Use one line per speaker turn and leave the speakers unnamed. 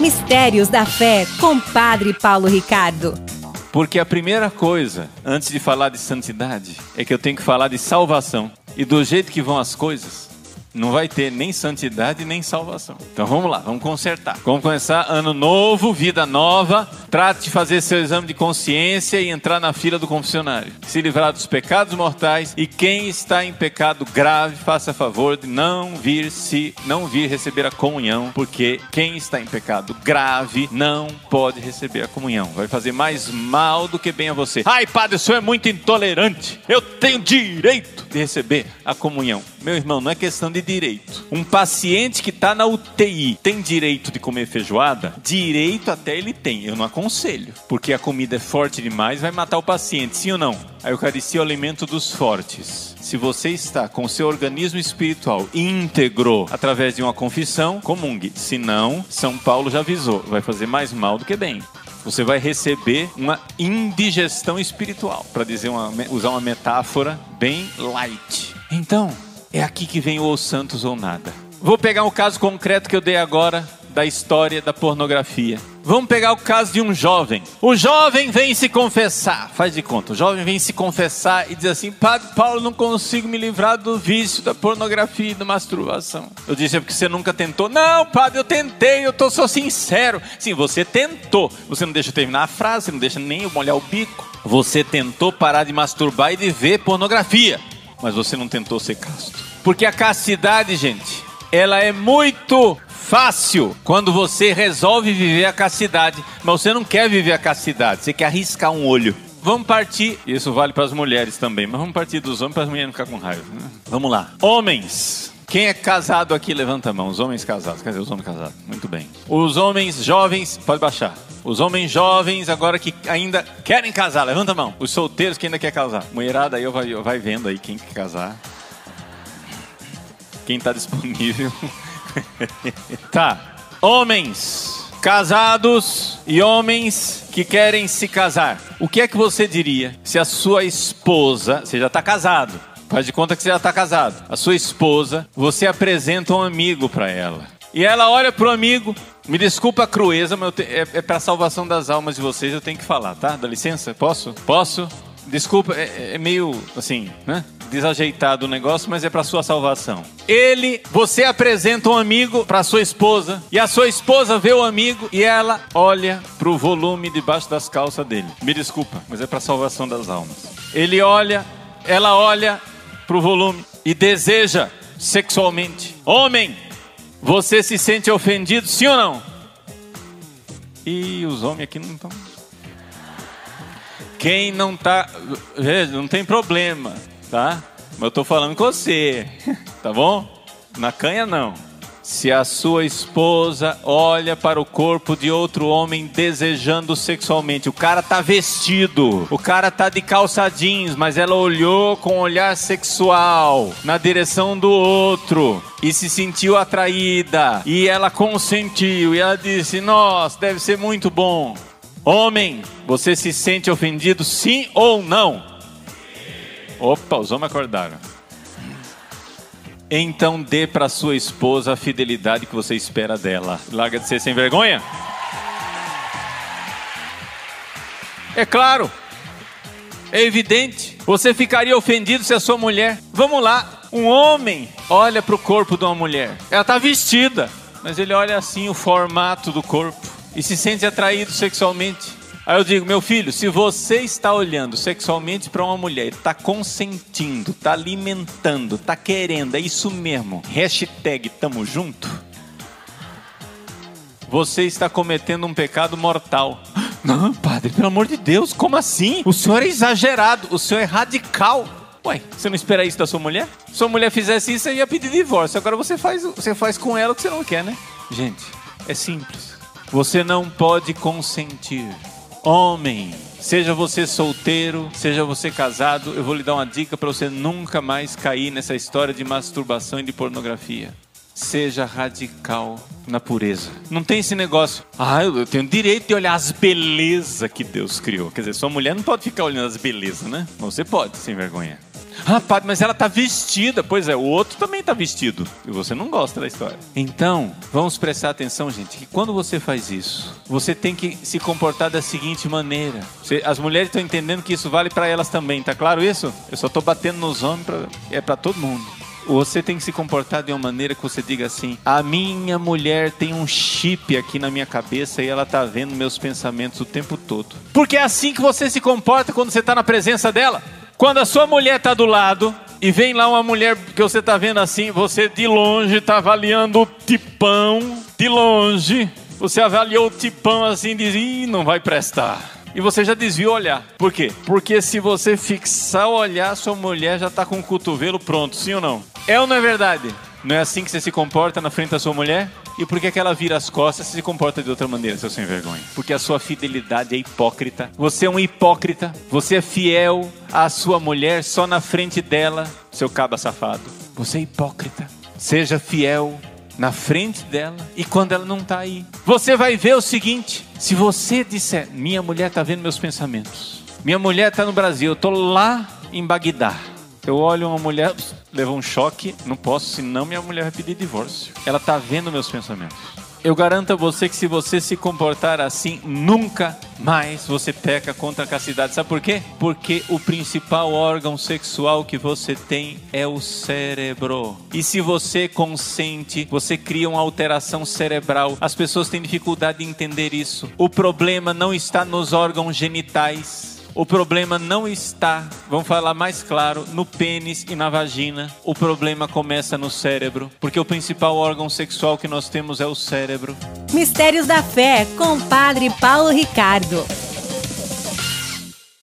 Mistérios da Fé, com Padre Paulo Ricardo.
Porque a primeira coisa, antes de falar de santidade, é que eu tenho que falar de salvação. E do jeito que vão as coisas, não vai ter nem santidade nem salvação. Então vamos lá, vamos consertar. Vamos começar ano novo, vida nova. Trate de fazer seu exame de consciência e entrar na fila do confessionário. Se livrar dos pecados mortais e quem está em pecado grave, faça favor de não vir se não vir receber a comunhão, porque quem está em pecado grave não pode receber a comunhão. Vai fazer mais mal do que bem a você. Ai, padre, o senhor é muito intolerante. Eu tenho direito de receber a comunhão. Meu irmão, não é questão de direito. Um paciente que está na UTI tem direito de comer feijoada? Direito até ele tem. Eu não aconselho. Porque a comida é forte demais, vai matar o paciente, sim ou não? A Eucaristia é o alimento dos fortes. Se você está com seu organismo espiritual íntegro através de uma confissão, comungue. Se não, São Paulo já avisou, vai fazer mais mal do que bem você vai receber uma indigestão espiritual, para dizer uma, usar uma metáfora bem light. Então, é aqui que vem o Os Santos ou Nada. Vou pegar um caso concreto que eu dei agora da história da pornografia. Vamos pegar o caso de um jovem. O jovem vem se confessar, faz de conta. O jovem vem se confessar e diz assim: Padre Paulo, não consigo me livrar do vício da pornografia e da masturbação. Eu disse: é porque você nunca tentou? Não, padre, eu tentei, eu tô, sou sincero. Sim, você tentou. Você não deixa terminar a frase, não deixa nem eu molhar o bico. Você tentou parar de masturbar e de ver pornografia, mas você não tentou ser casto. Porque a castidade, gente, ela é muito fácil quando você resolve viver a castidade, mas você não quer viver a castidade, você quer arriscar um olho. Vamos partir, isso vale para as mulheres também, mas vamos partir dos homens para as mulheres não ficar com raiva. Né? Vamos lá. Homens, quem é casado aqui, levanta a mão. Os homens casados. Quer dizer, os homens casados. Muito bem. Os homens jovens, pode baixar. Os homens jovens agora que ainda querem casar, levanta a mão. Os solteiros que ainda querem casar. Mulherada aí, vai, vai vendo aí quem quer casar. Quem está disponível. tá. Homens casados e homens que querem se casar. O que é que você diria se a sua esposa, você já está casado, faz de conta que você já está casado, a sua esposa, você apresenta um amigo para ela. E ela olha pro amigo, me desculpa a crueza, mas te, é, é para a salvação das almas de vocês, eu tenho que falar, tá? Dá licença? Posso? Posso? Desculpa, é, é meio assim, né? desajeitado o negócio, mas é para sua salvação. Ele, você apresenta um amigo para sua esposa e a sua esposa vê o amigo e ela olha para o volume debaixo das calças dele. Me desculpa, mas é para salvação das almas. Ele olha, ela olha para o volume e deseja sexualmente. Homem, você se sente ofendido, sim ou não? E os homens aqui não estão. Quem não tá, não tem problema tá? Mas eu tô falando com você, tá bom? Na canha não. Se a sua esposa olha para o corpo de outro homem desejando sexualmente, o cara tá vestido, o cara tá de calça jeans, mas ela olhou com um olhar sexual na direção do outro e se sentiu atraída e ela consentiu e ela disse: "Nossa, deve ser muito bom". Homem, você se sente ofendido sim ou não? Opa, os homens acordaram. Então dê para sua esposa a fidelidade que você espera dela. Larga de ser sem vergonha. É claro. É evidente. Você ficaria ofendido se a sua mulher. Vamos lá. Um homem olha para o corpo de uma mulher. Ela está vestida, mas ele olha assim o formato do corpo e se sente atraído sexualmente. Aí eu digo, meu filho, se você está olhando sexualmente para uma mulher, está consentindo, está alimentando, está querendo, é isso mesmo. Hashtag tamo junto. Você está cometendo um pecado mortal. Não, padre, pelo amor de Deus, como assim? O senhor é exagerado, o senhor é radical. Ué, você não espera isso da sua mulher? Se sua mulher fizesse isso, você ia pedir divórcio. Agora você faz, você faz com ela o que você não quer, né? Gente, é simples. Você não pode consentir Homem, seja você solteiro, seja você casado, eu vou lhe dar uma dica para você nunca mais cair nessa história de masturbação e de pornografia. Seja radical na pureza. Não tem esse negócio, ah, eu tenho direito de olhar as belezas que Deus criou. Quer dizer, sua mulher não pode ficar olhando as belezas, né? Você pode, sem vergonha. Ah, padre, mas ela está vestida. Pois é, o outro também está vestido. E você não gosta da história. Então, vamos prestar atenção, gente, que quando você faz isso, você tem que se comportar da seguinte maneira. Você, as mulheres estão entendendo que isso vale para elas também, tá claro isso? Eu só estou batendo nos homens, pra, é para todo mundo. Você tem que se comportar de uma maneira que você diga assim: a minha mulher tem um chip aqui na minha cabeça e ela tá vendo meus pensamentos o tempo todo. Porque é assim que você se comporta quando você está na presença dela. Quando a sua mulher está do lado e vem lá uma mulher que você está vendo assim, você de longe está avaliando o tipão, de longe, você avaliou o tipão assim e diz: Ih, não vai prestar e você já desviou o olhar. Por quê? Porque se você fixar o olhar, sua mulher já está com o cotovelo pronto, sim ou não? É ou não é verdade? Não é assim que você se comporta na frente da sua mulher? E por que, ela vira as costas e se comporta de outra maneira, seu sem vergonha? Porque a sua fidelidade é hipócrita. Você é um hipócrita. Você é fiel à sua mulher só na frente dela, seu caba safado. Você é hipócrita. Seja fiel na frente dela e quando ela não está aí. Você vai ver o seguinte: se você disser, minha mulher está vendo meus pensamentos, minha mulher está no Brasil, eu estou lá em Bagdá. Eu olho uma mulher, leva um choque, não posso, senão minha mulher vai pedir divórcio. Ela está vendo meus pensamentos. Eu garanto a você que se você se comportar assim, nunca mais você peca contra a castidade. Sabe por quê? Porque o principal órgão sexual que você tem é o cérebro. E se você consente, você cria uma alteração cerebral. As pessoas têm dificuldade de entender isso. O problema não está nos órgãos genitais o problema não está, vamos falar mais claro, no pênis e na vagina. O problema começa no cérebro, porque o principal órgão sexual que nós temos é o cérebro.
Mistérios da Fé, com Padre Paulo Ricardo.